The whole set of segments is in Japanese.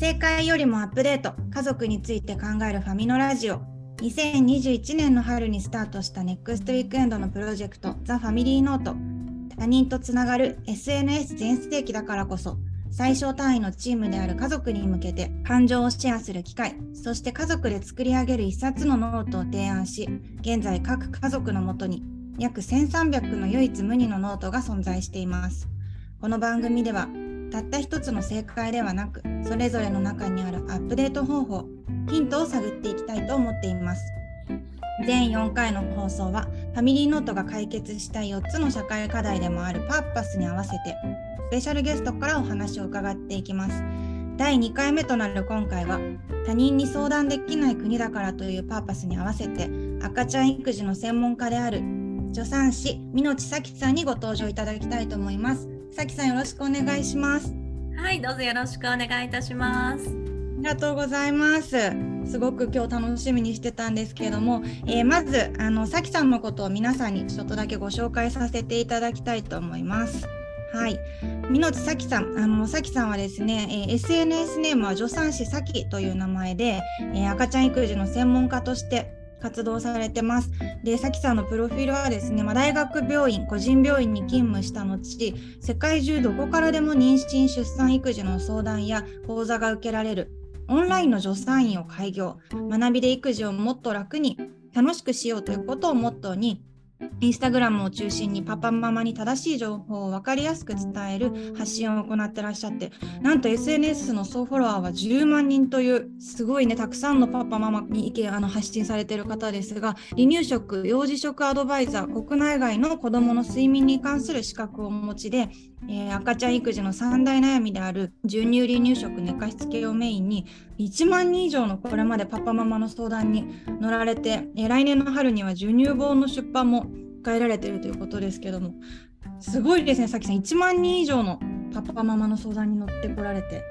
正解よりもアップデート家族について考えるファミノラジオ。2021年の春にスタートしたネクストウィークエンドのプロジェクトザ・ファミリーノート。他人とつながる SNS 全盛期だからこそ最小単位のチームである家族に向けて感情をシェアする機会そして家族で作り上げる一冊のノートを提案し現在各家族のもとに約1300の唯一無二のノートが存在しています。この番組ではたった一つの正解ではなくそれぞれの中にあるアップデート方法ヒントを探っていきたいと思っています。全4回の放送はファミリーノートが解決した4つの社会課題でもあるパーパスに合わせてスペシャルゲストからお話を伺っていきます。第2回目となる今回は他人に相談できない国だからというパーパスに合わせて赤ちゃん育児の専門家である助産師美野千咲さんにご登場いただきたいと思います。さきさんよろしくお願いします。はいどうぞよろしくお願いいたします。ありがとうございます。すごく今日楽しみにしてたんですけれども、えー、まずあのさきさんのことを皆さんにちょっとだけご紹介させていただきたいと思います。はい、美濃津咲さん、あの咲さんはですね、えー、SNS ネームは助産師咲という名前で、えー、赤ちゃん育児の専門家として活動されてます。で、さきさんのプロフィールはですね、まあ、大学病院、個人病院に勤務した後、世界中どこからでも妊娠、出産、育児の相談や講座が受けられるオンラインの助産院を開業、学びで育児をもっと楽に楽しくしようということをモットーに、インスタグラムを中心にパパママに正しい情報を分かりやすく伝える発信を行ってらっしゃってなんと SNS の総フォロワーは10万人というすごいねたくさんのパパママに意見あの発信されている方ですが離乳食幼児食アドバイザー国内外の子どもの睡眠に関する資格をお持ちで、えー、赤ちゃん育児の三大悩みである授乳離乳食寝かしつけをメインに1万人以上のこれまでパパママの相談に乗られて、え、来年の春には授乳本の出版も控えられているということですけどもすごいですねさきさん。1万人以上のパパママの相談に乗ってこられて。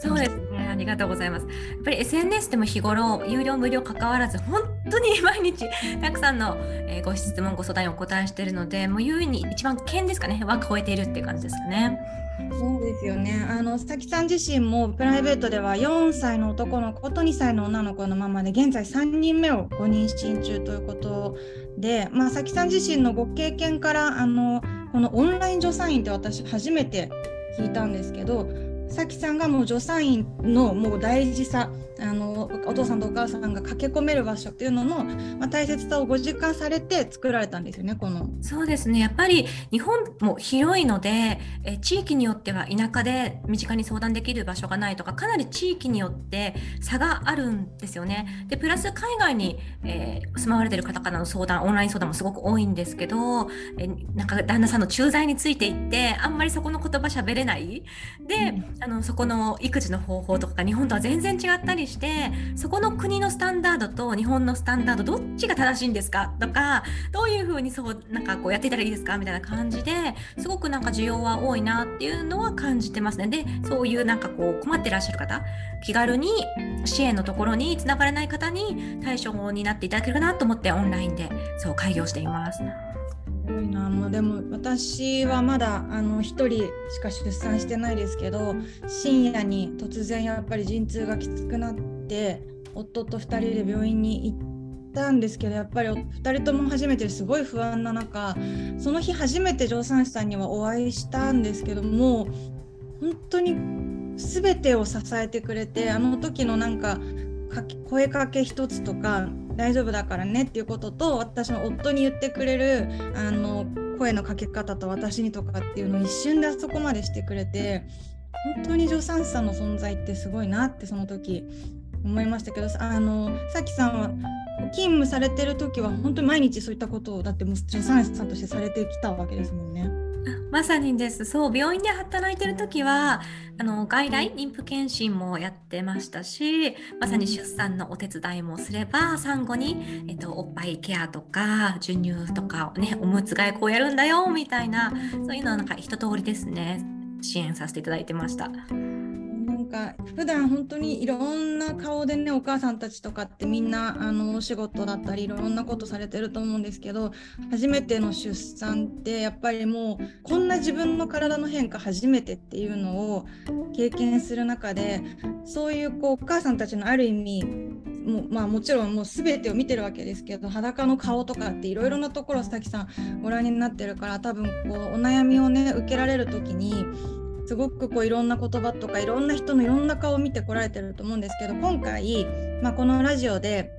そうですね。ありがとうございます。やっぱり SNS でも日頃有料無料関わらず本当に毎日たくさんの、ご質問ご相談にお答えしているのでもう優位に一番剣ですかね。は超えているっていう感じですかね。そうですよね。あの、佐々木さん自身もプライベートでは4歳の男の子と2歳の女の子のままで、現在3人目をご妊娠中ということで、まあ、さきさん自身のご経験から、あの、このオンライン助産院って私初めて聞いたんですけど、さきさんがもう助産院のもう大事さあのお父さんとお母さんが駆け込める場所っていうのの、まあ、大切さをご実感されて作られたんですよねこの。そうですねやっぱり日本も広いのでえ地域によっては田舎で身近に相談できる場所がないとかかなり地域によって差があるんですよね。でプラス海外に、えー、住まわれてる方からの相談オンライン相談もすごく多いんですけどえなんか旦那さんの駐在についていってあんまりそこの言葉喋れないで、うん、あのそこの育児の方法とか日本とは全然違ったりしてそこの国のスタンダードと日本のスタンダードどっちが正しいんですかとかどういうふうにそうなんかこうやっていたらいいですかみたいな感じですごくなんか需要は多いなっていうのは感じてますねでそういうなんかこう困ってらっしゃる方気軽に支援のところにつながれない方に対象になっていただけるかなと思ってオンラインでそう開業しています。な。もうでも私はまだあの1人しか出産してないですけど深夜に突然やっぱり陣痛がきつくなって夫と2人で病院に行ったんですけどやっぱり2人とも初めてすごい不安な中その日初めて助産師さんにはお会いしたんですけども本当に全てを支えてくれてあの時のなんか声かけ一つとか大丈夫だからねっていうことと私の夫に言ってくれるあの声のかけ方と私にとかっていうのを一瞬であそこまでしてくれて本当に助産師さんの存在ってすごいなってその時思いましたけどあのさきさんは勤務されてる時は本当に毎日そういったことをだってもう助産師さんとしてされてきたわけですもんね。まさにです。そう、病院で働いてる時は、あの外来妊婦検診もやってましたし、まさに出産のお手伝いもすれば、産後にえっとおっぱいケアとか授乳とかね、おむつ替えこうやるんだよみたいな、そういうのはなんか一通りですね、支援させていただいてました。なんか普段本当にいろんな顔でねお母さんたちとかってみんなあのお仕事だったりいろんなことされてると思うんですけど初めての出産ってやっぱりもうこんな自分の体の変化初めてっていうのを経験する中でそういうこうお母さんたちのある意味もまあ、もちろんもう全てを見てるわけですけど裸の顔とかっていろいろなところ佐々木さんご覧になってるから多分こうお悩みをね受けられる時にすごくこういろんな言葉とかいろんな人のいろんな顔を見てこられてると思うんですけど今回、まあ、このラジオで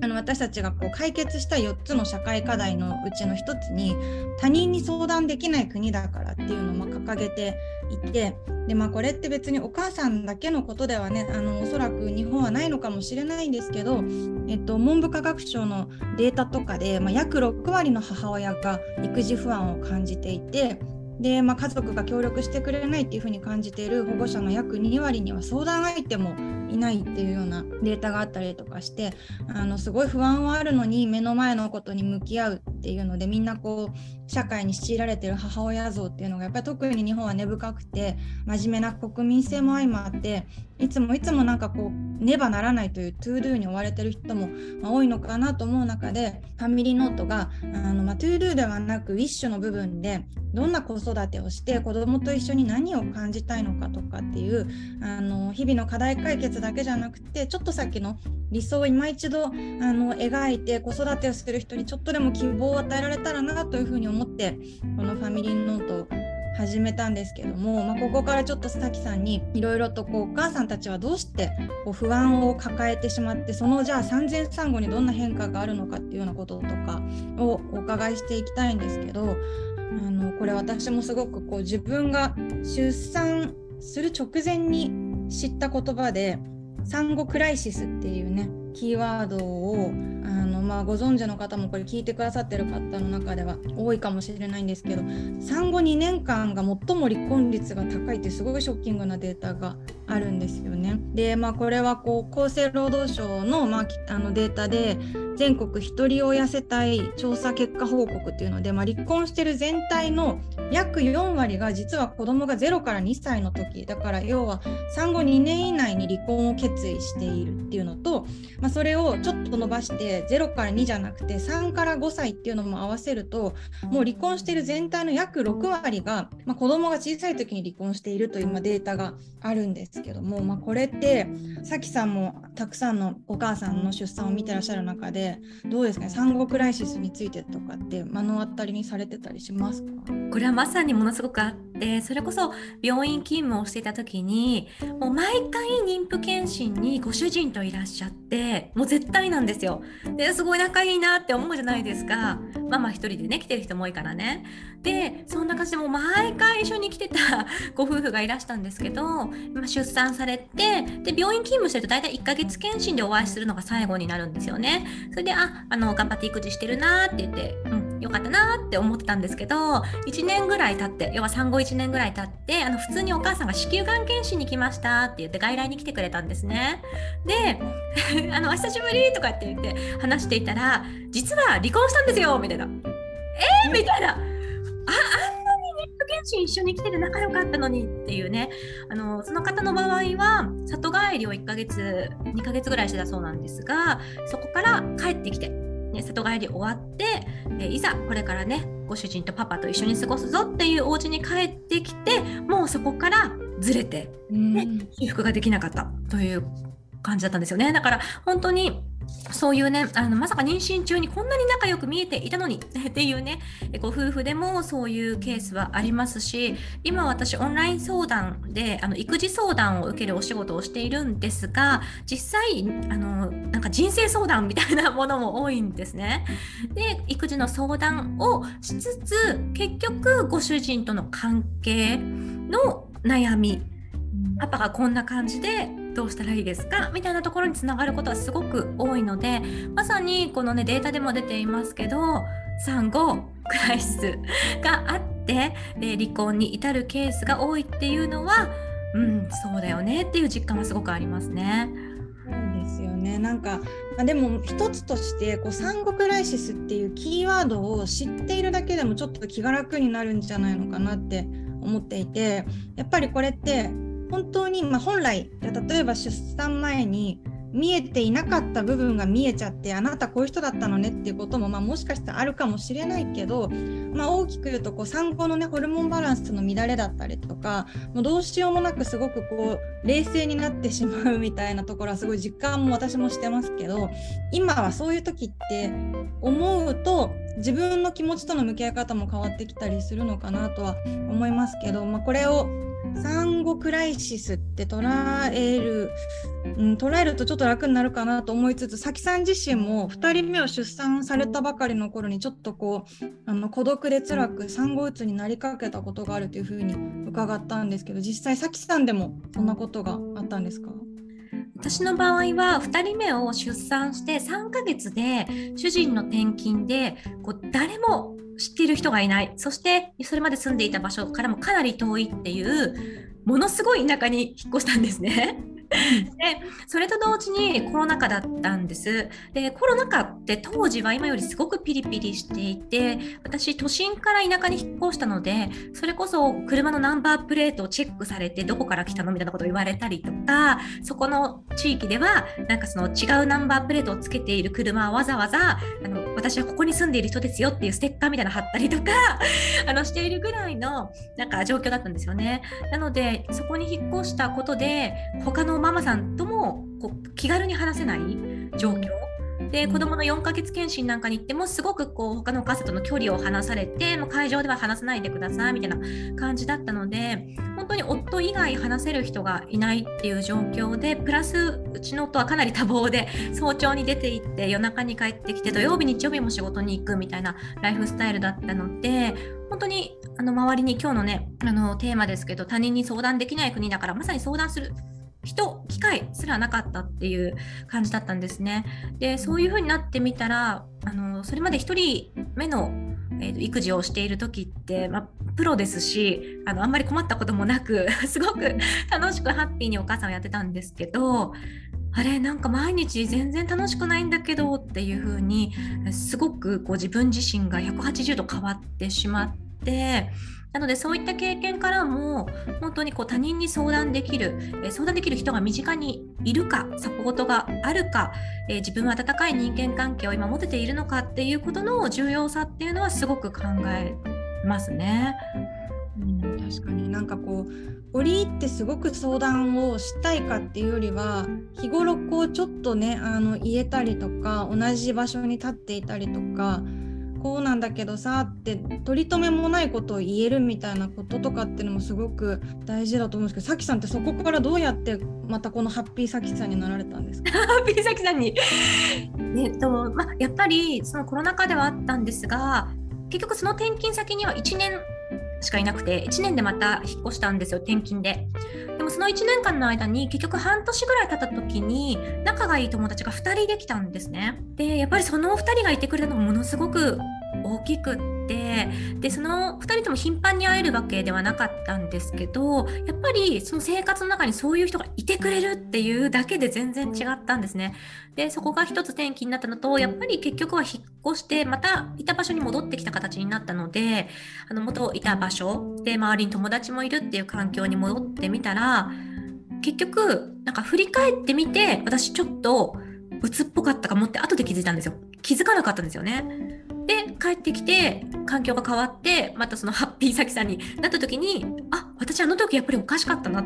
あの私たちがこう解決した4つの社会課題のうちの1つに他人に相談できない国だからっていうのを掲げていてで、まあ、これって別にお母さんだけのことではねあのおそらく日本はないのかもしれないんですけど、えっと、文部科学省のデータとかで、まあ、約6割の母親が育児不安を感じていてで、まあ、家族が協力してくれないっていうふうに感じている保護者の約2割には相談相手もいないっていうようなデータがあったりとかしてあのすごい不安はあるのに目の前のことに向き合うっていうのでみんなこう社会に強いられてる母親像っていうのがやっぱり特に日本は根深くて真面目な国民性も相まっていつもいつもなんかこうねばならないという to do に追われてる人も、多いのかなと思う中でファミリーノートがあの、まあ、 to do ではなく wish の部分でどんな子育てをして子どもと一緒に何を感じたいのかとかっていうあの日々の課題解決だけじゃなくてちょっと先の理想を今一度あの描いて子育てをする人にちょっとでも希望を与えられたらなというふうに思ってこのファミリーノートを始めたんですけども、まあ、ここからちょっとさきさんにいろいろとこうお母さんたちはどうしてこう不安を抱えてしまってそのじゃあ産前産後にどんな変化があるのかっていうようなこととかをお伺いしていきたいんですけどあのこれ私もすごくこう自分が出産する直前に知った言葉で産後クライシスっていうねキーワードをあの、まあ、ご存知の方もこれ聞いてくださってる方の中では多いかもしれないんですけど産後2年間が最も離婚率が高いってすごいショッキングなデータがあるんですよね。で、まあ、これはこう厚生労働省の,、まあ、あのデータで全国ひとり親世帯調査結果報告っていうので、まあ、離婚してる全体の約4割が実は子供が0から2歳の時。だから要は産後2年以内に離婚を決意しているっていうのと、まあ、それをちょっと伸ばして0から2じゃなくて3から5歳っていうのも合わせるともう離婚してる全体の約6割が、まあ、子供が小さい時に離婚しているという、ま、データがあるんですけども、まあ、これってさきさんもたくさんのお母さんの出産を見てらっしゃる中でどうですかね？産後クライシスについてとかって目の当たりにされてたりしますか？これはまさにものすごくあってそれこそ病院勤務をしていた時にもう毎回妊婦検診にご主人といらっしゃってもう絶対なんですよ。ですごい仲いいなって思うじゃないですか。ママ一人でね来てる人も多いからね。でそんな感じでもう毎回一緒に来てた ご夫婦がいらしたんですけど、出産されてで病院勤務してると大体1ヶ月検診でお会いするのが最後になるんですよね。それでああの頑張って育児してるなって言って、うん、よかったなって思ってたんですけど1年ぐらい経って要は産後1年ぐらい経ってあの普通にお母さんが子宮がん検診に来ましたって言って外来に来てくれたんですね。で あのお久しぶりとかって言って話していたら実は離婚したんですよみたいなえー、みたいな。ああんなに妊婦検診一緒に来てて仲良かったのにっていうねあのその方の場合は里帰りを1ヶ月2ヶ月ぐらいしてたそうなんですがそこから帰ってきてね、里帰り終わって、えいざこれからねご主人とパパと一緒に過ごすぞっていうお家に帰ってきてもうそこからずれて、ね、修復ができなかったという感じだったんですよねだから本当にそういうねあのまさか妊娠中にこんなに仲良く見えていたのに っていうねご夫婦でもそういうケースはありますし今私オンライン相談であの育児相談を受けるお仕事をしているんですが実際あのなんか人生相談みたいなものも多いんですね。で育児の相談をしつつ結局ご主人との関係の悩みパパがこんな感じでどうしたらいいですか？みたいなところにつながることはすごく多いのでまさにこのねデータでも出ていますけど産後クライシスがあってで離婚に至るケースが多いっていうのはうんそうだよねっていう実感はすごくありますね。ですよねなんか、ま、でも一つとしてこう産後クライシスっていうキーワードを知っているだけでもちょっと気が楽になるんじゃないのかなって思っていてやっぱりこれって本当に、まあ、本来例えば出産前に見えていなかった部分が見えちゃってあなたこういう人だったのねっていうことも、まあ、もしかしたらあるかもしれないけど、まあ、大きく言うとこう産後の、ね、ホルモンバランスの乱れだったりとかもうどうしようもなくすごくこう冷静になってしまうみたいなところはすごい実感も私もしてますけど今はそういう時って思うと自分の気持ちとの向き合い方も変わってきたりするのかなとは思いますけど、まあ、これを産後クライシスって捉える、うん、捉えるとちょっと楽になるかなと思いつつ、早紀さん自身も2人目を出産されたばかりの頃にちょっとこうあの孤独で辛く産後うつになりかけたことがあるというふうに伺ったんですけど、実際早紀さんでもそんなことがあったんですか？私の場合は2人目を出産して3ヶ月で主人の転勤でこう誰も知っている人がいないそしてそれまで住んでいた場所からもかなり遠いっていうものすごい田舎に引っ越したんですね。でそれと同時にコロナ禍だったんです。でコロナ禍って当時は今よりすごくピリピリしていて私都心から田舎に引っ越したのでそれこそ車のナンバープレートをチェックされてどこから来たのみたいなことを言われたりとかそこの地域ではなんかその違うナンバープレートをつけている車はわざわざあの私はここに住んでいる人ですよっていうステッカーみたいなの貼ったりとか あのしているぐらいのなんか状況だったんですよね。なのでそこに引っ越したことで他のママさんともこう気軽に話せない状況で子どもの4ヶ月検診なんかに行ってもすごくこう他のお母さんとの距離を離されてもう会場では話さないでくださいみたいな感じだったので本当に夫以外話せる人がいないっていう状況でプラスうちの夫はかなり多忙で 早朝に出て行って夜中に帰ってきて土曜日日曜日も仕事に行くみたいなライフスタイルだったので本当にあの周りに今日のねあのテーマですけど他人に相談できない国だからまさに相談する人機会すらなかったっていう感じだったんですね。でそういう風になってみたらあのそれまで1人目の、えーと、育児をしている時って、まプロですしあのあんまり困ったこともなく すごく楽しくハッピーにお母さんをやってたんですけどあれなんか毎日全然楽しくないんだけどっていう風にすごくこう自分自身が180度変わってしまって。なのでそういった経験からも本当にこう他人に相談できる、え相談できる人が身近にいるかサポートがあるか、え自分は温かい人間関係を今持てているのかっていうことの重要さっていうのはすごく考えますね。うん、確かになんかこう折り入ってすごく相談をしたいかっていうよりは日頃こうちょっとねあの言えたりとか同じ場所に立っていたりとかこうなんだけどさって取り留めもないことを言えるみたいなこととかっていうのもすごく大事だと思うんですけどさきさんってそこからどうやってまたこのハッピーさきさんになられたんですか？ハッピーさきさんに。えっとまあやっぱりそのコロナ禍ではあったんですが結局その転勤先には1年しかいなくて1年でまた引っ越したんですよ転勤で。でもその1年間の間に結局半年ぐらい経った時に仲がいい友達が2人できたんですね。でやっぱりその2人がいてくれたのがものすごく大きくってでその2人とも頻繁に会えるわけではなかったんですけどやっぱりその生活の中にそういう人がいてくれるっていうだけで全然違ったんですね。でそこが一つ転機になったのとやっぱり結局は引っ越してまたいた場所に戻ってきた形になったのであの元いた場所で周りに友達もいるっていう環境に戻ってみたら結局なんか振り返ってみて私ちょっと鬱っぽかったかもって後で気づいたんですよ気づかなかったんですよねで帰ってきて環境が変わってまたそのハッピーさきさんになった時にあ私あの時やっぱりおかしかったなっ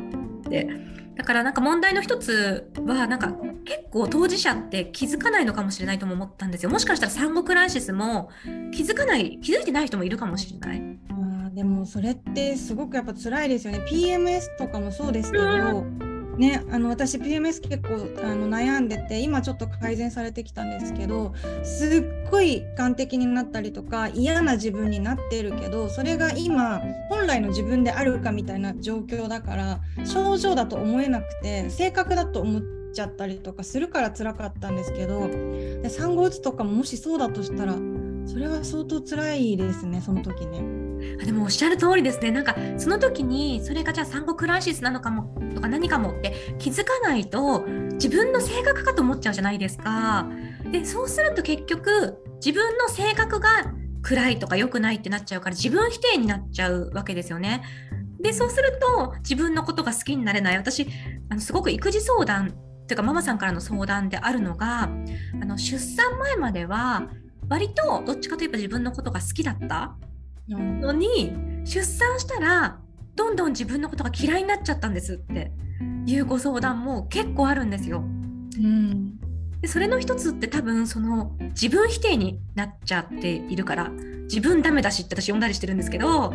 て。だからなんか問題の一つはなんか結構当事者って気づかないのかもしれないとも思ったんですよ。もしかしたら産後クライシスも気づかない気づいてない人もいるかもしれない。あでもそれってすごくやっぱ辛いですよね。PMS とかもそうですけど、うんね、あの私 PMS 結構あの悩んでて今ちょっと改善されてきたんですけどすっごい眼的になったりとか嫌な自分になっているけどそれが今本来の自分であるかみたいな状況だから症状だと思えなくて性格だと思っちゃったりとかするから辛かったんですけどで産後うつとかももしそうだとしたらそれは相当辛いですねその時ね。あでもおっしゃる通りですねなんかその時にそれがじゃあ産後クライシスなのかもとか何かもって気づかないと自分の性格かと思っちゃうじゃないですか。でそうすると結局自分の性格が暗いとか良くないってなっちゃうから自分否定になっちゃうわけですよね。でそうすると自分のことが好きになれない私あのすごく育児相談っていうかママさんからの相談であるのがあの出産前までは割とどっちかといえば自分のことが好きだったのに、出産したらどんどん自分のことが嫌いになっちゃったんですっていうご相談も結構あるんですよ。うんでそれの一つって多分その自分否定になっちゃっているから自分ダメだしって私呼んだりしてるんですけど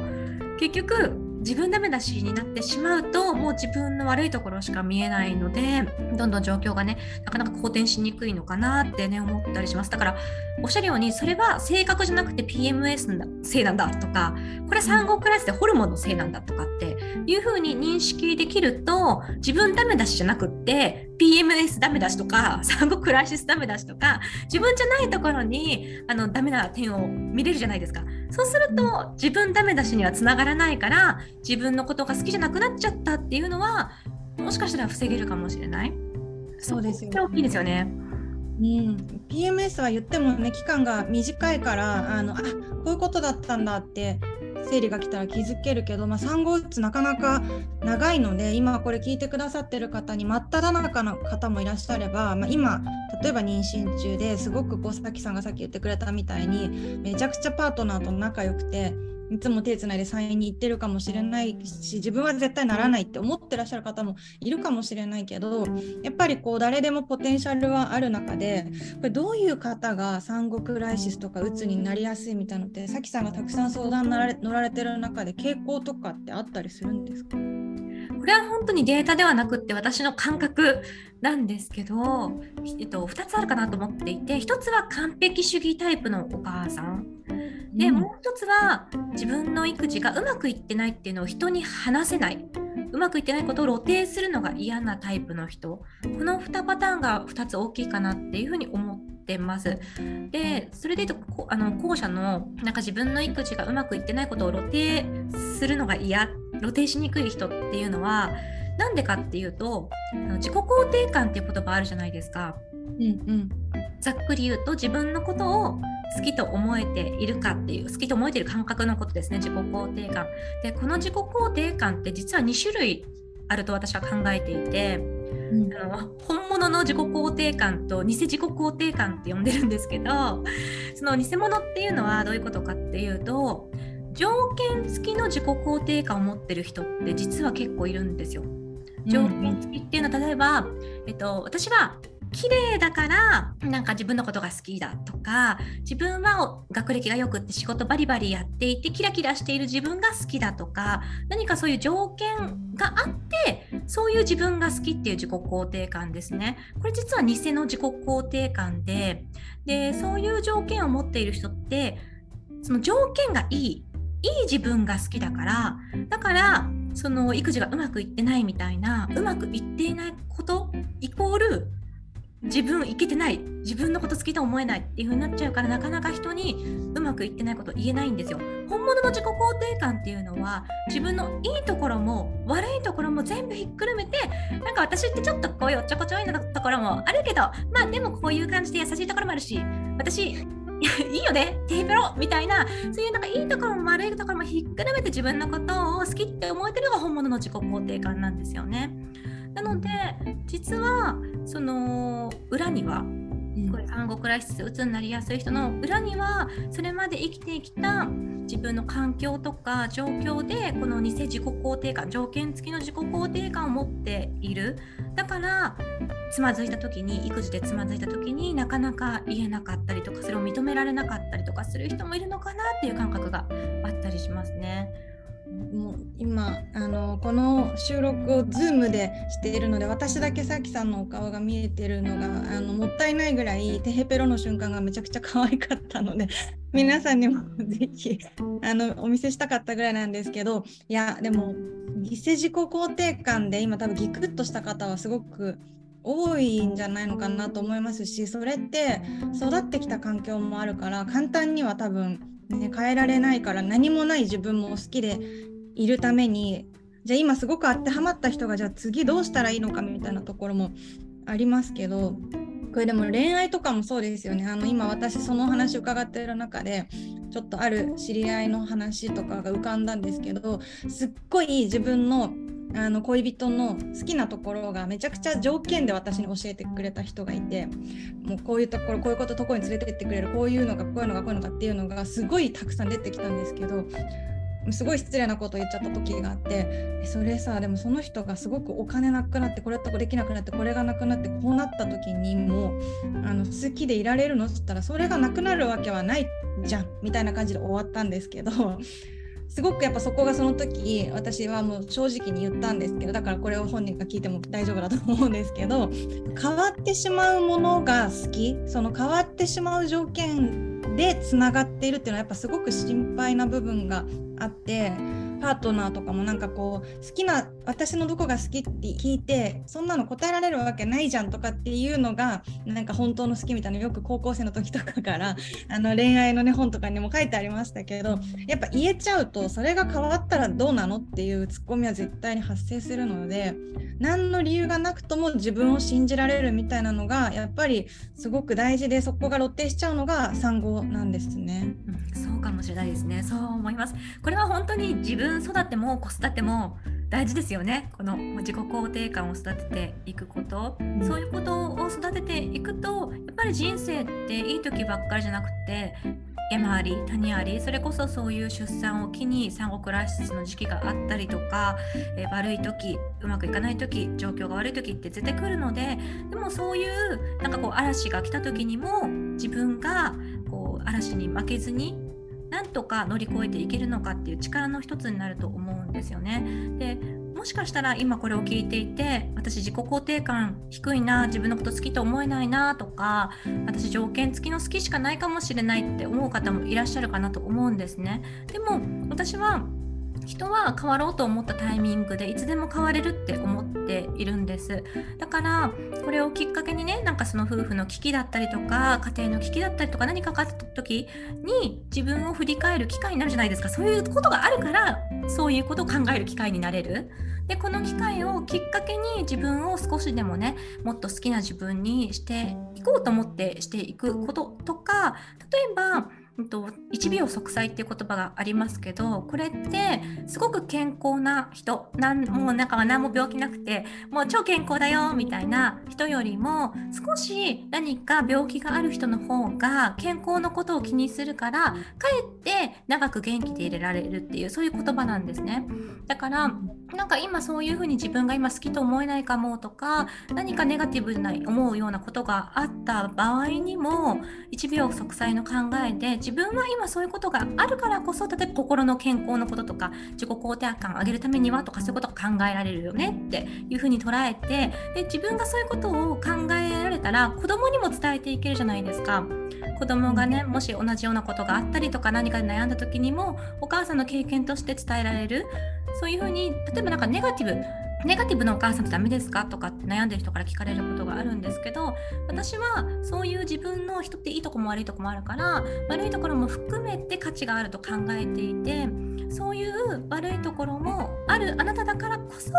結局自分ダメ出しになってしまうともう自分の悪いところしか見えないのでどんどん状況がねなかなか好転しにくいのかなってね思ったりします。だからおっしゃるようにそれは性格じゃなくて PMS のせいなんだとかこれ産後クラスでホルモンのせいなんだとかっていうふうに認識できると自分ダメ出しじゃなくって PMS ダメ出しとか産後クライシスダメ出しとか自分じゃないところにあのダメな点を見れるじゃないですか。そうすると自分ダメ出しにはつながらないから自分のことが好きじゃなくなっちゃったっていうのはもしかしたら防げるかもしれない？そうですよ、ね、大きいですよね。うん、PMS は言ってもね期間が短いからあのあこういうことだったんだって生理が来たら気づけるけど、まあ、産後うつなかなか長いので今これ聞いてくださってる方に真っ只中の方もいらっしゃれば、まあ、今例えば妊娠中ですごくこうさきさんがさっき言ってくれたみたいにめちゃくちゃパートナーと仲良くていつも手つないで産院に行ってるかもしれないし自分は絶対ならないって思ってらっしゃる方もいるかもしれないけどやっぱりこう誰でもポテンシャルはある中でこれどういう方が産後クライシスとかうつになりやすいみたいなのってさきさんがたくさん相談乗られ乗られてる中で傾向とかってあったりするんですか？これは本当にデータではなくって私の感覚なんですけど、えっと、2つあるかなと思っていて1つは完璧主義タイプのお母さんで、もう一つは自分の育児がうまくいってないっていうのを人に話せない。うまくいってないことを露呈するのが嫌なタイプの人。この2パターンが2つ大きいかなっていうふうに思ってます。で、それで言うと、あの後者のなんか自分の育児がうまくいってないことを露呈するのが嫌、露呈しにくい人っていうのは、なんでかっていうと、自己肯定感っていう言葉あるじゃないですか。うんうん、ざっくり言うと自分のことを好きと思えているかっていう好きと思えている感覚のことですね。自己肯定感。でこの自己肯定感って実は2種類あると私は考えていて、うん、あの本物の自己肯定感と偽自己肯定感って呼んでるんですけどその偽物っていうのはどういうことかっていうと条件付きの自己肯定感を持ってる人って実は結構いるんですよ。条件付きっていうのは例えば、えっと、私は綺麗だからなんか自分のことが好きだとか自分は学歴がよくって仕事バリバリやっていてキラキラしている自分が好きだとか何かそういう条件があってそういう自分が好きっていう自己肯定感ですね。これ実は偽の自己肯定感ででそういう条件を持っている人ってその条件がいいいい自分が好きだからだからその育児がうまくいってないみたいなうまくいっていないことイコール自分いけてない自分のこと好きと思えないっていう風になっちゃうからなかなか人にうまくいってないこと言えないんですよ本物の自己肯定感っていうのは自分のいいところも悪いところも全部ひっくるめてなんか私ってちょっとこういうおっちょこちょいなところもあるけどまあでもこういう感じで優しいところもあるし私 いいよねテーペロみたいなそういうなんかいいところも悪いところもひっくるめて自分のことを好きって思えてるのが本物の自己肯定感なんですよね。なので実はその裏にはこれ産後クライシスうつになりやすい人の裏にはそれまで生きてきた自分の環境とか状況でこの偽自己肯定感条件付きの自己肯定感を持っているだからつまずいた時に育児でつまずいた時になかなか言えなかったりとかそれを認められなかったりとかする人もいるのかなっていう感覚があったりしますね。もう今あのこの収録を Zoom でしているので私だけさきさんのお顔が見えてるのがあのもったいないぐらいテヘペロの瞬間がめちゃくちゃ可愛かったので 皆さんにもぜひあのお見せしたかったぐらいなんですけどいやでも偽自己肯定感で今多分ギクッとした方はすごく多いんじゃないのかなと思いますしそれって育ってきた環境もあるから簡単には多分ね、変えられないから何もない自分も好きでいるためにじゃあ今すごく当てはまった人がじゃあ次どうしたらいいのかみたいなところもありますけどこれでも恋愛とかもそうですよね。あの今私その話伺ってる中でちょっとある知り合いの話とかが浮かんだんですけどすっごい自分のあの恋人の好きなところがめちゃくちゃ条件で私に教えてくれた人がいてもうこういうところこういうこととこに連れてってくれるこういうのがこういうのがこういうのがっていうのがすごいたくさん出てきたんですけどすごい失礼なことを言っちゃった時があってそれさでもその人がすごくお金なくなってこれとこできなくなってこれがなくなってこうなった時にもあの好きでいられるのっつったらそれがなくなるわけはないじゃんみたいな感じで終わったんですけどすごくやっぱそこがその時私はもう正直に言ったんですけどだからこれを本人が聞いても大丈夫だと思うんですけど変わってしまうものが好きその変わってしまう条件でつながっているっていうのはやっぱすごく心配な部分があってパートナーとかもなんかこう好きな私のどこが好きって聞いてそんなの答えられるわけないじゃんとかっていうのがなんか本当の好きみたいなよく高校生の時とかから あの恋愛の、ね、本とかにも書いてありましたけどやっぱ言えちゃうとそれが変わったらどうなのっていうツッコミは絶対に発生するので何の理由がなくとも自分を信じられるみたいなのがやっぱりすごく大事でそこが露呈しちゃうのが産後なんですね。そうかもしれないですね。そう思います。これは本当に自分育ても子育ても大事ですよね。この自己肯定感を育てていくこと、うん、そういうことを育てていくとやっぱり人生っていい時ばっかりじゃなくて山あり谷ありそれこそそういう出産を機に産後クライシスの時期があったりとか、えー、悪い時うまくいかない時状況が悪い時って絶対来るのででもそういうなんかこう嵐が来た時にも自分がこう嵐に負けずになんとか乗り越えていけるのかっていう力の一つになると思うんですよね。でもしかしたら今これを聞いていて私自己肯定感低いな自分のこと好きと思えないなとか私条件付きの好きしかないかもしれないって思う方もいらっしゃるかなと思うんですね。でも私は人は変わろうと思ったタイミングでいつでも変われるって思っているんです。だからこれをきっかけにねなんかその夫婦の危機だったりとか家庭の危機だったりとか何かかった時に自分を振り返る機会になるじゃないですか。そういうことがあるからそういうことを考える機会になれる。でこの機会をきっかけに自分を少しでもねもっと好きな自分にしていこうと思ってしていくこととか例えば1秒息災っていう言葉がありますけどこれってすごく健康な人なんもうなんか何も病気なくてもう超健康だよみたいな人よりも少し何か病気がある人の方が健康のことを気にするからかえって長く元気でいれられるっていうそういう言葉なんですね。だからなんか今そういうふうに自分が今好きと思えないかもとか何かネガティブな思うようなことがあった場合にも1秒息災の考えで自分は今そういうことがあるからこそ例えば心の健康のこととか自己肯定感を上げるためにはとかそういうことが考えられるよねっていうふうに捉えてで自分がそういうことを考えられたら子供にも伝えていけるじゃないですか。子供がねもし同じようなことがあったりとか何かで悩んだ時にもお母さんの経験として伝えられるそういうふうに例えばなんかネガティブネガティブなお母さんってダメですか？とかって悩んでる人から聞かれることがあるんですけど私はそういう自分の人っていいとこも悪いとこもあるから悪いところも含めて価値があると考えていてそういう悪いところもあるあなただからこそ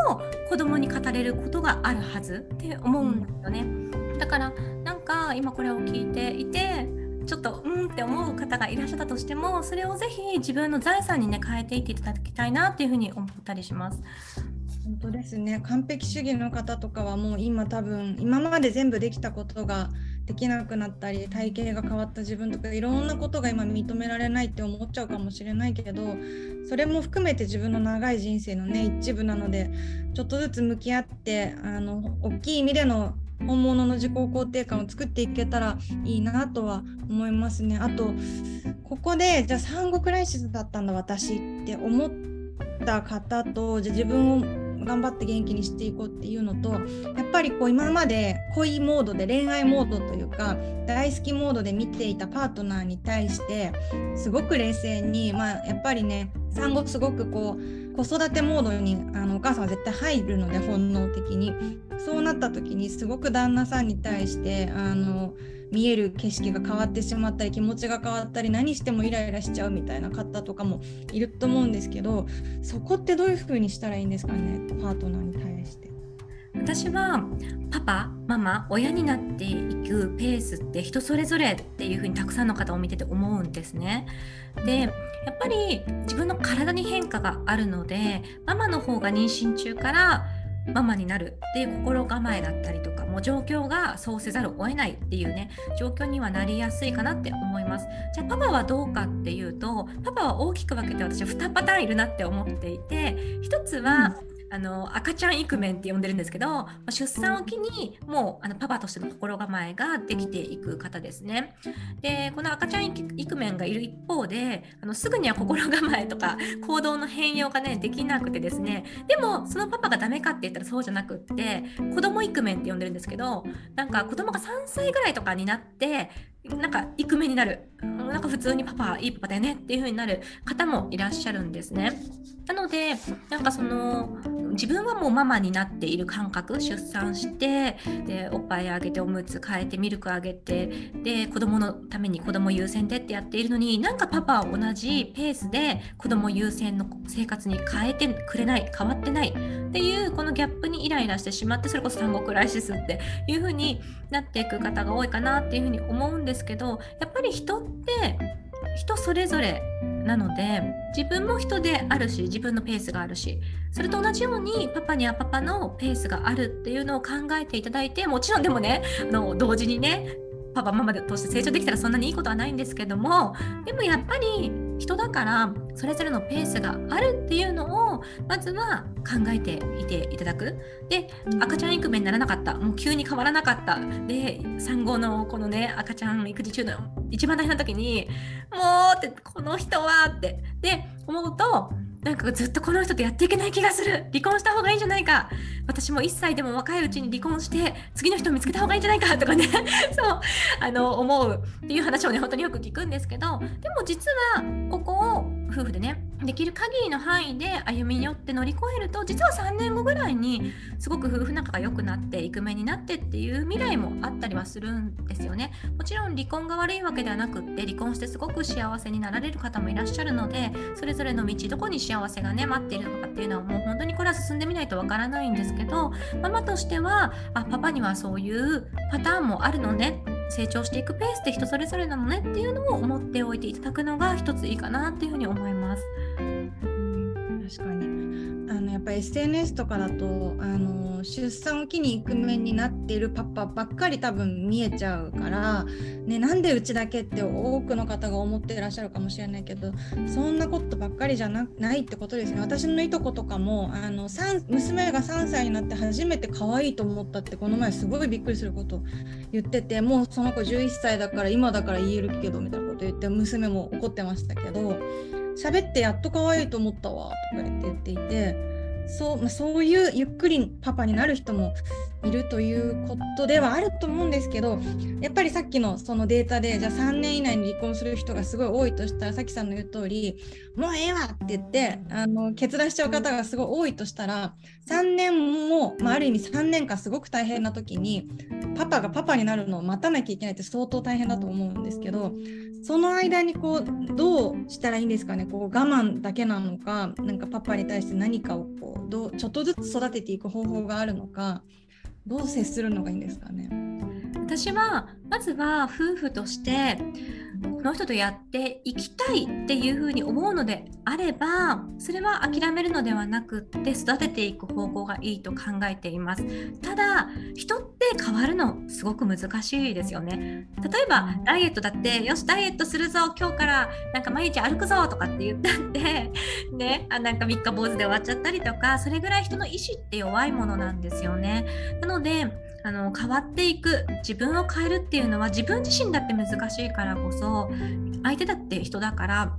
子供に語れることがあるはずって思うんですよね。だからなんか今これを聞いていてちょっとうんって思う方がいらっしゃったとしてもそれをぜひ自分の財産にね変えていっていただきたいなっていうふうに思ったりします。本当ですね完璧主義の方とかはもう今多分今まで全部できたことができなくなったり体型が変わった自分とかいろんなことが今認められないって思っちゃうかもしれないけどそれも含めて自分の長い人生のね一部なのでちょっとずつ向き合ってあの大きい意味での本物の自己肯定感を作っていけたらいいなとは思いますね。あとここでじゃあ産後クライシスだったんだ私って思った方とじゃ自分を頑張って元気にしていこうっていうのとやっぱりこう今まで恋モードで恋愛モードというか大好きモードで見ていたパートナーに対してすごく冷静にまあやっぱりね産後すごくこう子育てモードにあのお母さんは絶対入るので本能的に。そうなった時にすごく旦那さんに対してあの見える景色が変わってしまったり気持ちが変わったり何してもイライラしちゃうみたいな方とかもいると思うんですけどそこってどういうふうにしたらいいんですかね？パートナーに対して。私はパパママ親になっていくペースって人それぞれっていう風にたくさんの方を見てて思うんですね。でやっぱり自分の体に変化があるのでママの方が妊娠中からママになるっていう心構えだったりとかもう状況がそうせざるを得ないっていうね状況にはなりやすいかなって思います。じゃあパパはどうかっていうとパパは大きく分けて私は2パターンいるなって思っていて1つは、うん。あの赤ちゃんイクメンって呼んでるんですけど出産を機にもうあのパパとしての心構えができていく方ですね。でこの赤ちゃんイクメンがいる一方であのすぐには心構えとか行動の変容がねできなくてですねでもそのパパがダメかって言ったらそうじゃなくって子供イクメンって呼んでるんですけどなんか子供が3歳ぐらいとかになってなんかイクメになるなんか普通にパパいいパパだよねっていう風になる方もいらっしゃるんですね。なのでなんかその自分はもうママになっている感覚出産してでおっぱいあげておむつ替えてミルクあげてで子供のために子供優先でってやっているのになんかパパは同じペースで子供優先の生活に変えてくれない変わってないっていうこのギャップにイライラしてしまってそれこそ産後クライシスっていう風になっていく方が多いかなっていう風に思うんですですけどやっぱり人って人それぞれなので自分も人であるし自分のペースがあるしそれと同じようにパパにはパパのペースがあるっていうのを考えていただいてもちろんでもねあの同時にねパパママとして成長できたらそんなにいいことはないんですけどもでもやっぱり人だからそれぞれのペースがあるっていうのをまずは考えていていただく。で赤ちゃん育メにならなかった。もう急に変わらなかった。で産後のこのね赤ちゃん育児中の一番大変な時にもうってこの人はって。で思うとなんかずっとこの人とやっていけない気がする。離婚した方がいいんじゃないか私も1歳でも若いうちに離婚して次の人を見つけた方がいいんじゃないかとかね。そうあの思うっていう話をね本当によく聞くんですけどでも実はここを夫婦でねできる限りの範囲で歩み寄って乗り越えると実は3年後ぐらいにすごく夫婦仲が良くなってイクメンになってっていう未来もあったりはするんですよね。もちろん離婚が悪いわけではなくって離婚してすごく幸せになられる方もいらっしゃるのでそれぞれの道どこに幸せがね待っているのかっていうのはもう本当にこれは進んでみないとわからないんですけどけどママとしてはあパパにはそういうパターンもあるのね成長していくペースって人それぞれなのねっていうのを思っておいていただくのが一ついいかなっていうふうに思います。確かにあのやっぱ SNS とかだとあの出産を機にイクメンになっているパパばっかり多分見えちゃうから、ね、なんでうちだけって多くの方が思ってらっしゃるかもしれないけどそんなことばっかりじゃないってことですね私のいとことかもあの娘が3歳になって初めて可愛いと思ったってこの前すごいびっくりすること言っててもうその子11歳だから今だから言えるけどみたいなこと言って娘も怒ってましたけど。喋ってやっと可愛いと思ったわとか言っていてそう,、まあ、そういうゆっくりパパになる人もいるということではあると思うんですけどやっぱりさっきのそのデータでじゃあ3年以内に離婚する人がすごい多いとしたらさきさんの言う通りもうええわって言ってあの決断しちゃう方がすごい多いとしたら3年も、まあ、ある意味3年間すごく大変な時にパパがパパになるのを待たなきゃいけないって相当大変だと思うんですけどその間にこうどうしたらいいんですかね？こう我慢だけなのかなんかパパに対して何かをこうどうちょっとずつ育てていく方法があるのかどう接するのがいいんですかね？私はまずは夫婦としてこの人とやっていきたいっていうふうに思うのであればそれは諦めるのではなくて育てていく方向がいいと考えています。ただ人って変わるのすごく難しいですよね。例えばダイエットだってよしダイエットするぞ今日からなんか毎日歩くぞとかって言ったって ねあなんか3日坊主で終わっちゃったりとかそれぐらい人の意志って弱いものなんですよね。なのであの変わっていく自分を変えるっていうのは自分自身だって難しいからこそ相手だって人だから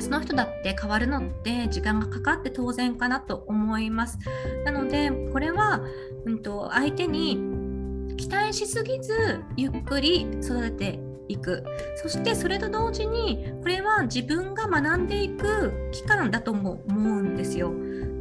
その人だって変わるのって時間がかかって当然かなと思います。なのでこれは、うんと、相手に期待しすぎずゆっくり育てていくそしてそれと同時にこれは自分が学んでいく期間だとも思うんですよ。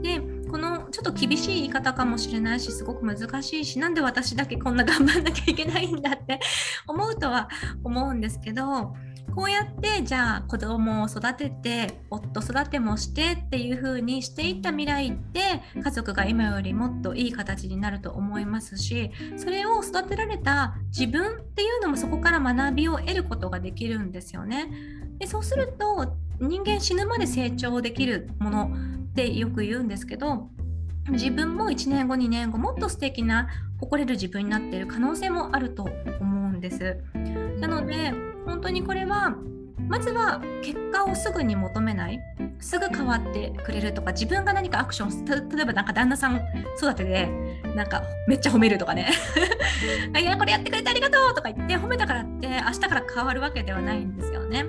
でこのちょっと厳しい言い方かもしれないしすごく難しいしなんで私だけこんな頑張んなきゃいけないんだって思うとは思うんですけどこうやってじゃあ子供を育てて夫育てもしてっていう風にしていった未来って家族が今よりもっといい形になると思いますしそれを育てられた自分っていうのもそこから学びを得ることができるんですよね。でそうすると人間死ぬまで成長できるものってよく言うんですけど自分も1年後2年後もっと素敵な誇れる自分になっている可能性もあると思うんです。なので本当にこれはまずは結果をすぐに求めないすぐ変わってくれるとか自分が何かアクション例えばなんか旦那さん育てでなんかめっちゃ褒めるとかね いやこれやってくれてありがとうとか言って褒めたからって明日から変わるわけではないんですよね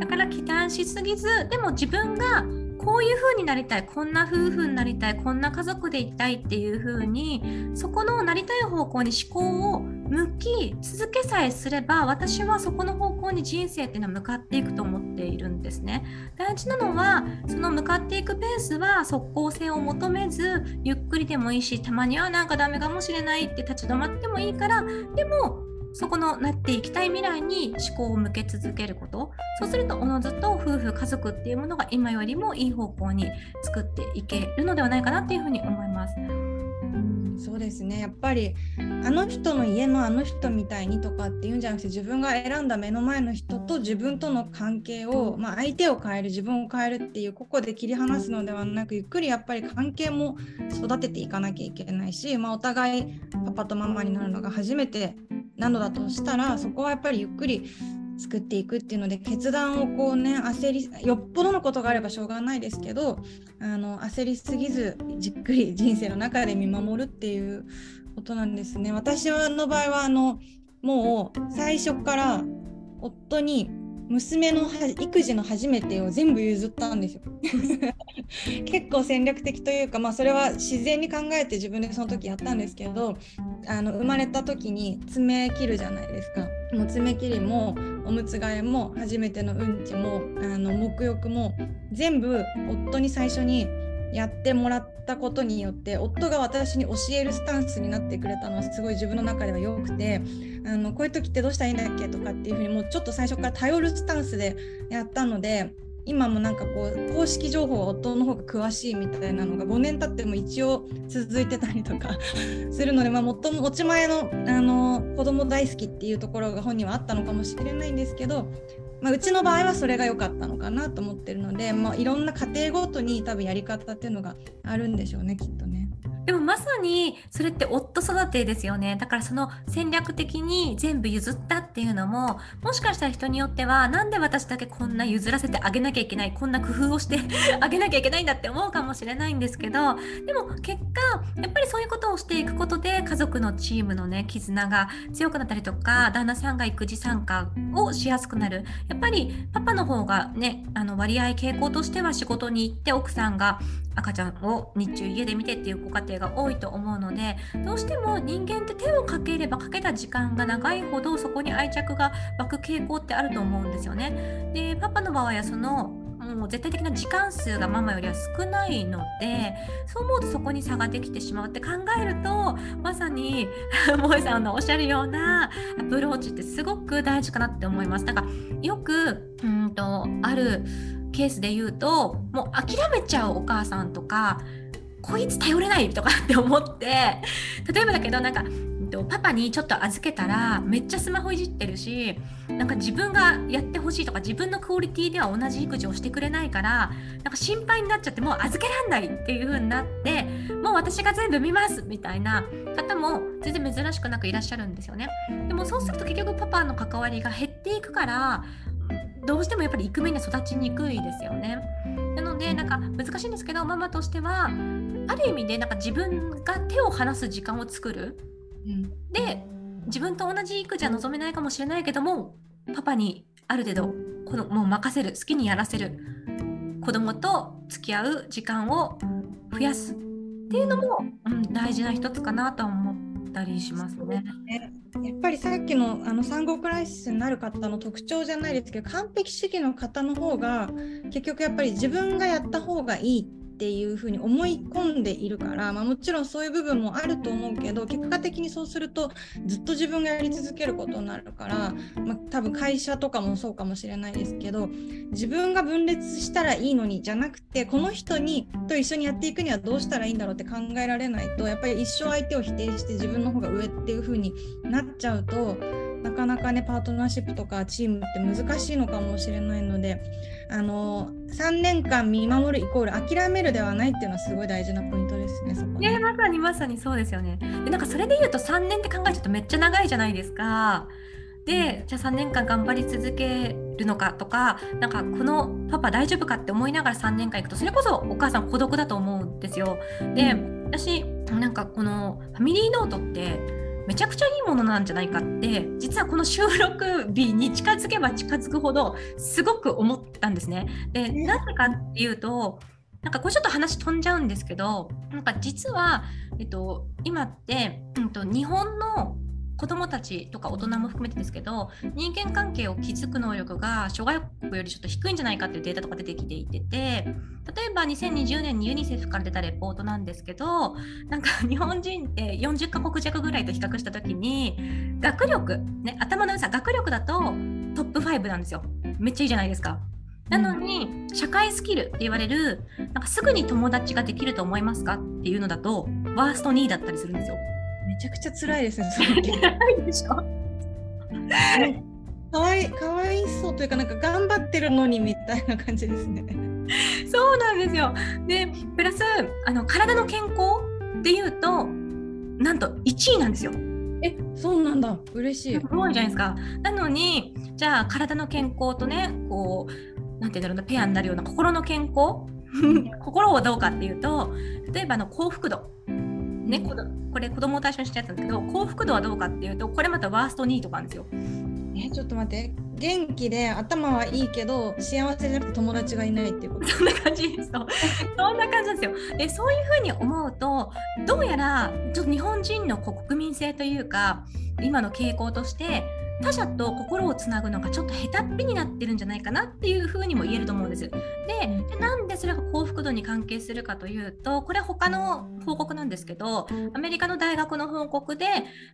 だから期待しすぎずでも自分がこういう風になりたいこんな夫婦になりたいこんな家族でいたいっていう風にそこのなりたい方向に思考を向き続けさえすれば私はそこの方向に人生っていうのは向かっていくと思っているんですね。大事なのはその向かっていくペースは即効性を求めずゆっくりでもいいしたまにはなんかダメかもしれないって立ち止まってもいいからでもそこのなっていきたい未来に思考を向け続けること。そうするとおのずと夫婦家族っていうものが今よりもいい方向に作っていけるのではないかなっていうふうに思います。そうですね。やっぱりあの人の家のあの人みたいにとかっていうんじゃなくて自分が選んだ目の前の人と自分との関係を、まあ、相手を変える自分を変えるっていうここで切り離すのではなくゆっくりやっぱり関係も育てていかなきゃいけないし、まあ、お互いパパとママになるのが初めてなのだとしたらそこはやっぱりゆっくり作っていくっていうので決断をこうね焦りよっぽどのことがあればしょうがないですけどあの焦りすぎずじっくり人生の中で見守るっていうことなんですね。私の場合はあのもう最初から夫に娘の育児の初めてを全部譲ったんですよ 結構戦略的というか、まあ、それは自然に考えて自分でその時やったんですけどあの生まれた時に爪切るじゃないですか。もう爪切りもおむつ替えも初めてのうんちもあの沐浴も全部夫に最初にやってもらったことによって夫が私に教えるスタンスになってくれたのはすごい自分の中では良くてあのこういう時ってどうしたらいいんだっけとかっていうふうにもうちょっと最初から頼るスタンスでやったので今もなんかこう公式情報は夫の方が詳しいみたいなのが5年経っても一応続いてたりとか するので、まあ、最も落ち前のあの子供大好きっていうところが本人はあったのかもしれないんですけどまあ、うちの場合はそれが良かったのかなと思ってるので、まあ、いろんな家庭ごとに多分やり方っていうのがあるんでしょうねきっとね。でもまさにそれって夫育てですよね。だからその戦略的に全部譲ったっていうのももしかしたら人によっては何で私だけこんな譲らせてあげなきゃいけないこんな工夫をして あげなきゃいけないんだって思うかもしれないんですけどでも結果やっぱりそういうことをしていくことで家族のチームのね絆が強くなったりとか旦那さんが育児参加をしやすくなる。やっぱりパパの方がねあの割合傾向としては仕事に行って奥さんが赤ちゃんを日中家で見てっていうご家庭が多いと思うのでどうしても人間って手をかければかけた時間が長いほどそこに愛着が湧く傾向ってあると思うんですよね。でパパの場合はそのもう絶対的な時間数がママよりは少ないのでそう思うとそこに差ができてしまうって考えるとまさに 萌えさんのおっしゃるようなアプローチってすごく大事かなって思います。だかよくうんとあるケースで言うともう諦めちゃうお母さんとかこいつ頼れないとかって思って例えばだけどなんかパパにちょっと預けたらめっちゃスマホいじってるしなんか自分がやってほしいとか自分のクオリティでは同じ育児をしてくれないからなんか心配になっちゃってもう預けらんないっていう風になってもう私が全部見ますみたいな方も全然珍しくなくいらっしゃるんですよね。でもそうすると結局パパの関わりが減っていくからどうしてもやっぱりイクメンに育ちにくいですよね。なのでなんか難しいんですけどママとしてはある意味でなんか自分が手を離す時間を作る。うん、で自分と同じ育児は望めないかもしれないけどもパパにある程度このもう任せる好きにやらせる子供と付き合う時間を増やすっていうのも、うん、大事な一つかなと思ったりしますね。やっぱりさっきのあの産後クライシスになる方の特徴じゃないですけど完璧主義の方の方が結局やっぱり自分がやった方がいいっていうふうに思い込んでいるから、まあ、もちろんそういう部分もあると思うけど結果的にそうするとずっと自分がやり続けることになるから、まあ、多分会社とかもそうかもしれないですけど自分が分裂したらいいのにじゃなくてこの人にと一緒にやっていくにはどうしたらいいんだろうって考えられないとやっぱり一生相手を否定して自分の方が上っていう風になっちゃうとなかなかねパートナーシップとかチームって難しいのかもしれないのであの3年間見守るイコール諦めるではないっていうのはすごい大事なポイントですね。そこねまさにまさにそうですよね。でなんかそれで言うと3年って考えちゃうとめっちゃ長いじゃないですか。でじゃあ3年間頑張り続けるのかとかなんかこのパパ大丈夫かって思いながら3年間行くとそれこそお母さん孤独だと思うんですよ。で私なんかこのファミリーノートってめちゃくちゃいいものなんじゃないかって実はこの収録日に近づけば近づくほどすごく思ったんですね。でなぜかっていうとなんかこれちょっと話飛んじゃうんですけどなんか実は、えっと、今って、うんと、日本の子どもたちとか大人も含めてですけど人間関係を築く能力が諸外国よりちょっと低いんじゃないかっていうデータとか出てきていてて例えば2020年にユニセフから出たレポートなんですけどなんか日本人って40カ国弱ぐらいと比較した時に学力、ね、頭の良さ学力だとトップ5なんですよめっちゃいいじゃないですか。なのに、社会スキルって言われるなんかすぐに友達ができると思いますかっていうのだとワースト2位だったりするんですよ。めちゃくちゃ辛いですね。そのいでしょ。かわいかわいそうというかなんか頑張ってるのにみたいな感じですね。そうなんですよ。でプラスあの体の健康っていうとなんと1位なんですよ。えそうなんだ嬉しい。すごいじゃないですか。なのにじゃあ体の健康とねこうなんていうんだろうなペアになるような心の健康？心はどうかっていうと例えばの幸福度ね、これ子供を対象にしてやったんですけど幸福度はどうかっていうとこれまたワースト2位とかあるんですよ。えちょっと待って。元気で頭はいいけど幸せじゃなくて友達がいないっていうこと？そんな感じ。ですそそんな感じなんですよ。でそういうふうに思うとどうやらちょっと日本人の国民性というか今の傾向として他者と心をつなぐのがちょっと下手っぴになってるんじゃないかなっていうふうにも言えると思うんです。でなんでそれが幸福度に関係するかというとこれは他の報告なんですけどアメリカの大学の報告で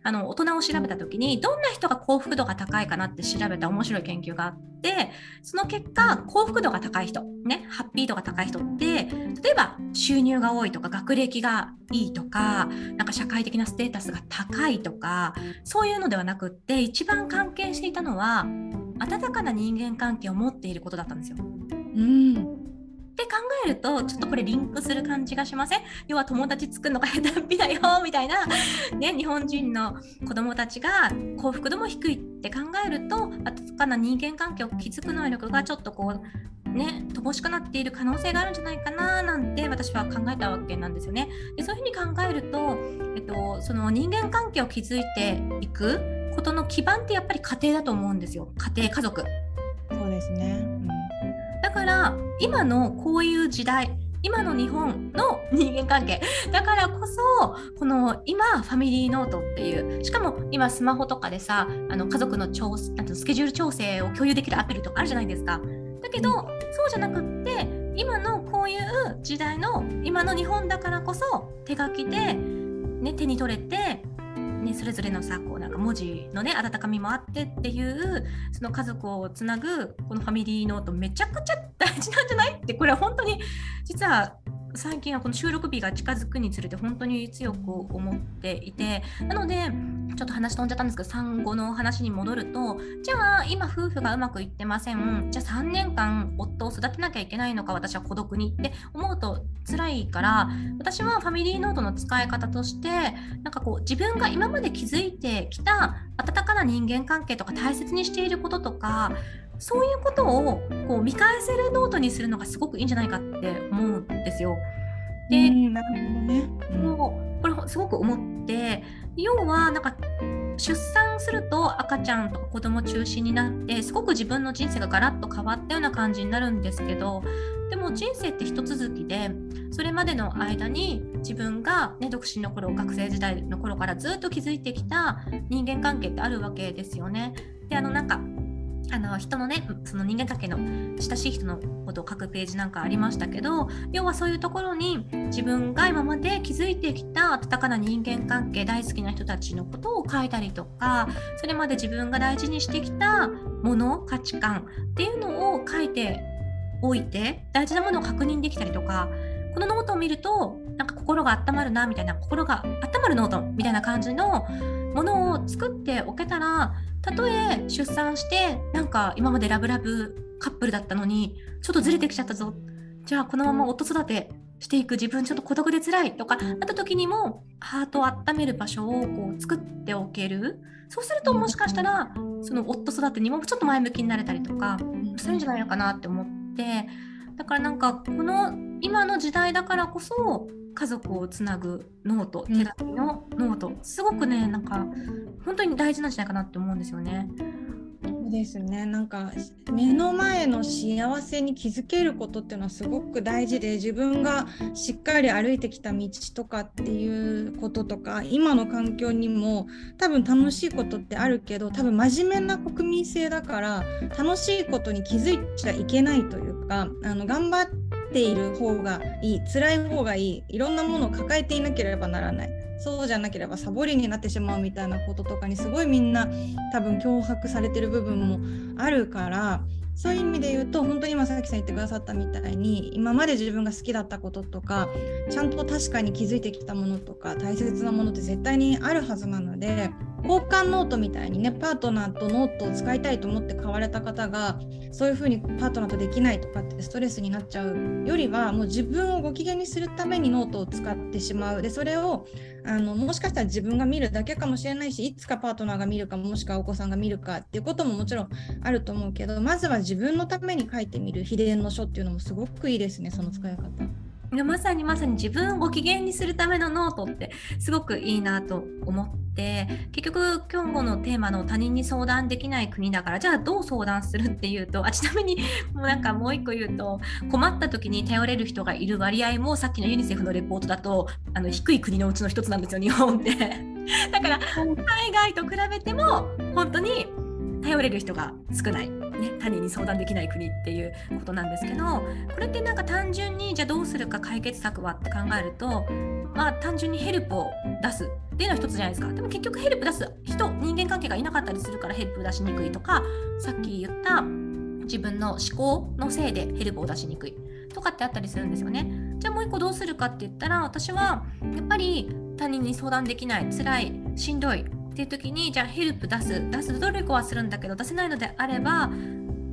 あの大人を調べた時にどんな人が幸福度が高いかなって調べた面白い研究があってその結果幸福度が高い人、ね、ハッピー度が高い人って例えば収入が多いとか学歴がいいとかなんか社会的なステータスが高いとかそういうのではなくって一番関係していたのは温かな人間関係を持っていることだったんですよ。うんって考えるとちょっとこれリンクする感じがしません？要は友達作るのが下手っぴだよみたいな、ね、日本人の子供たちが幸福度も低いって考えると温かな人間関係を築く能力がちょっとこうね乏しくなっている可能性があるんじゃないかななんて私は考えたわけなんですよね。でそういうふうに考えると、えっと、その人間関係を築いていくことの基盤ってやっぱり家庭だと思うんですよ。家庭家族。そうですね、うん、だから今のこういう時代今の日本の人間関係だからこそこの今ファミリーノートっていうしかも今スマホとかでさあの家族の調なんてスケジュール調整を共有できるアプリとかあるじゃないですか。だけどそうじゃなくって今のこういう時代の今の日本だからこそ手書きで、ね、手に取れてね、それぞれのさこうなんか文字のね温かみもあってっていうその家族をつなぐこのファミリーノートめちゃくちゃ大事なんじゃない？ってこれは本当に実は最近はこの収録日が近づくにつれて本当に強く思っていてなのでちょっと話飛んじゃったんですけど産後の話に戻るとじゃあ今夫婦がうまくいってません。じゃあ3年間夫を育てなきゃいけないのか私は孤独に。って思うと辛いから私はファミリーノートの使い方としてなんかこう自分が今まで築いてきた温かな人間関係とか大切にしていることとかそういうことをこう見返せるノートにするのがすごくいいんじゃないかって思うんですよ。で、なるほどね、もうこれすごく思って要はなんか出産すると赤ちゃんとか子供中心になってすごく自分の人生がガラッと変わったような感じになるんですけどでも人生って一続きでそれまでの間に自分が、ね、独身の頃学生時代の頃からずっと築いてきた人間関係ってあるわけですよね。であのなんかあの人のねその人間関係の親しい人のことを書くページなんかありましたけど要はそういうところに自分が今まで築いてきた温かな人間関係大好きな人たちのことを書いたりとかそれまで自分が大事にしてきたもの価値観っていうのを書いておいて大事なものを確認できたりとかこのノートを見るとなんか心が温まるなみたいな心が温まるノートみたいな感じのものを作っておけたらたとえ出産してなんか今までラブラブカップルだったのにちょっとずれてきちゃったぞ。じゃあこのまま夫育てしていく。自分ちょっと孤独で辛い。とかあった時にもハートを温める場所をこう作っておける。そうするともしかしたらその夫育てにもちょっと前向きになれたりとかするんじゃないのかなって思って。だからなんかこの今の時代だからこそ家族をつなぐノートテラピーのノート、すごくねなんか本当に大事なんじゃないかなって思うんですよね。そうですね。なんか目の前の幸せに気づけることっていうのはすごく大事で自分がしっかり歩いてきた道とかっていうこととか今の環境にも多分楽しいことってあるけど多分真面目な国民性だから楽しいことに気づいちゃいけないというかあの頑張ってている方がいい辛い方がいいいろんなものを抱えていなければならない。そうじゃなければサボりになってしまうみたいなこととかにすごいみんな多分脅迫されてる部分もあるからそういう意味で言うと本当に今佐々木さん言ってくださったみたいに今まで自分が好きだったこととかちゃんと確かに築いてきたものとか大切なものって絶対にあるはずなので交換ノートみたいにねパートナーとノートを使いたいと思って買われた方がそういうふうにパートナーとできないとかってストレスになっちゃうよりはもう自分をご機嫌にするためにノートを使ってしまう。でそれをあのもしかしたら自分が見るだけかもしれないしいつかパートナーが見るかもしくはお子さんが見るかっていうことももちろんあると思うけどまずは自分のために書いてみる秘伝の書っていうのもすごくいいですねその使い方。まさにまさに自分をご機嫌にするためのノートってすごくいいなと思って結局今日のテーマの他人に相談できない国だからじゃあどう相談するっていうとあちなみにもうなんかもう一個言うと困った時に頼れる人がいる割合もさっきのユニセフのレポートだとあの低い国のうちの一つなんですよ日本って。だから海外と比べても本当に頼れる人が少ない、ね、他人に相談できない国っていうことなんですけどこれってなんか単純にじゃあどうするか解決策はって考えるとまあ単純にヘルプを出すっていうのは一つじゃないですか。でも結局ヘルプ出す人人間関係がいなかったりするからヘルプ出しにくいとかさっき言った自分の思考のせいでヘルプを出しにくいとかってあったりするんですよね。じゃあもう一個どうするかって言ったら私はやっぱり他人に相談できない辛いしんどいっていう時にじゃあヘルプ出す出す努力はするんだけど出せないのであれば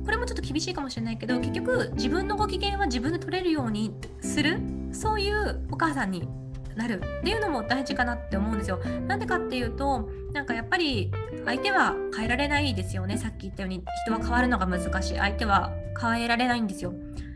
これもちょっと厳しいかもしれないけど結局自分のご機嫌は自分で取れるようにするそういうお母さんになるっていうのも大事かなって思うんですよ。なんでかっていうとなんかやっぱり相手は変えられないですよねさっき言ったように人は変わるのが難しい相手は変えられないんですよ。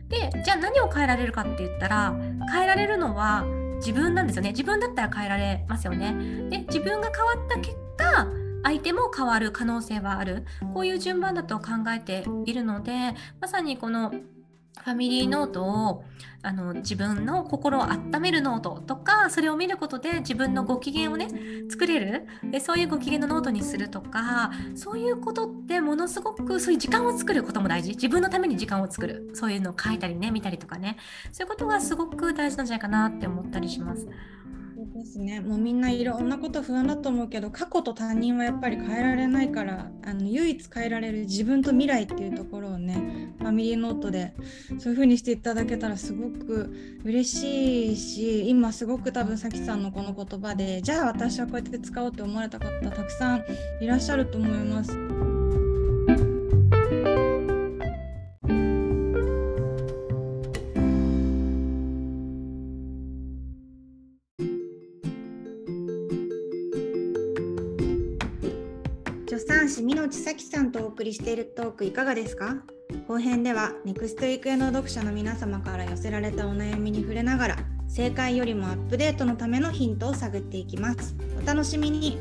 でじゃあ何を変えられるかって言ったら変えられるのは自分なんですよね自分だったら変えられますよね。で自分が変わった結果相手も変わる可能性はある。こういう順番だと考えているのでまさにこのファミリーノートをあの自分の心を温めるノートとかそれを見ることで自分のご機嫌をね作れる。でそういうご機嫌のノートにするとかそういうことってものすごくそういう時間を作ることも大事。自分のために時間を作る。そういうのを書いたりね見たりとかね。そういうことがすごく大事なんじゃないかなって思ったりします。ですねもうみんないろんなこと不安だと思うけど過去と他人はやっぱり変えられないからあの唯一変えられる自分と未来っていうところをねファミリーノートでそういう風にしていただけたらすごく嬉しいし今すごく多分さきさんのこの言葉でじゃあ私はこうやって使おうって思われた方たくさんいらっしゃると思います。師美濃千咲さんとお送りしているトークいかがですか？後編ではネクストウィークへの読者の皆様から寄せられたお悩みに触れながら正解よりもアップデートのためのヒントを探っていきます。お楽しみに。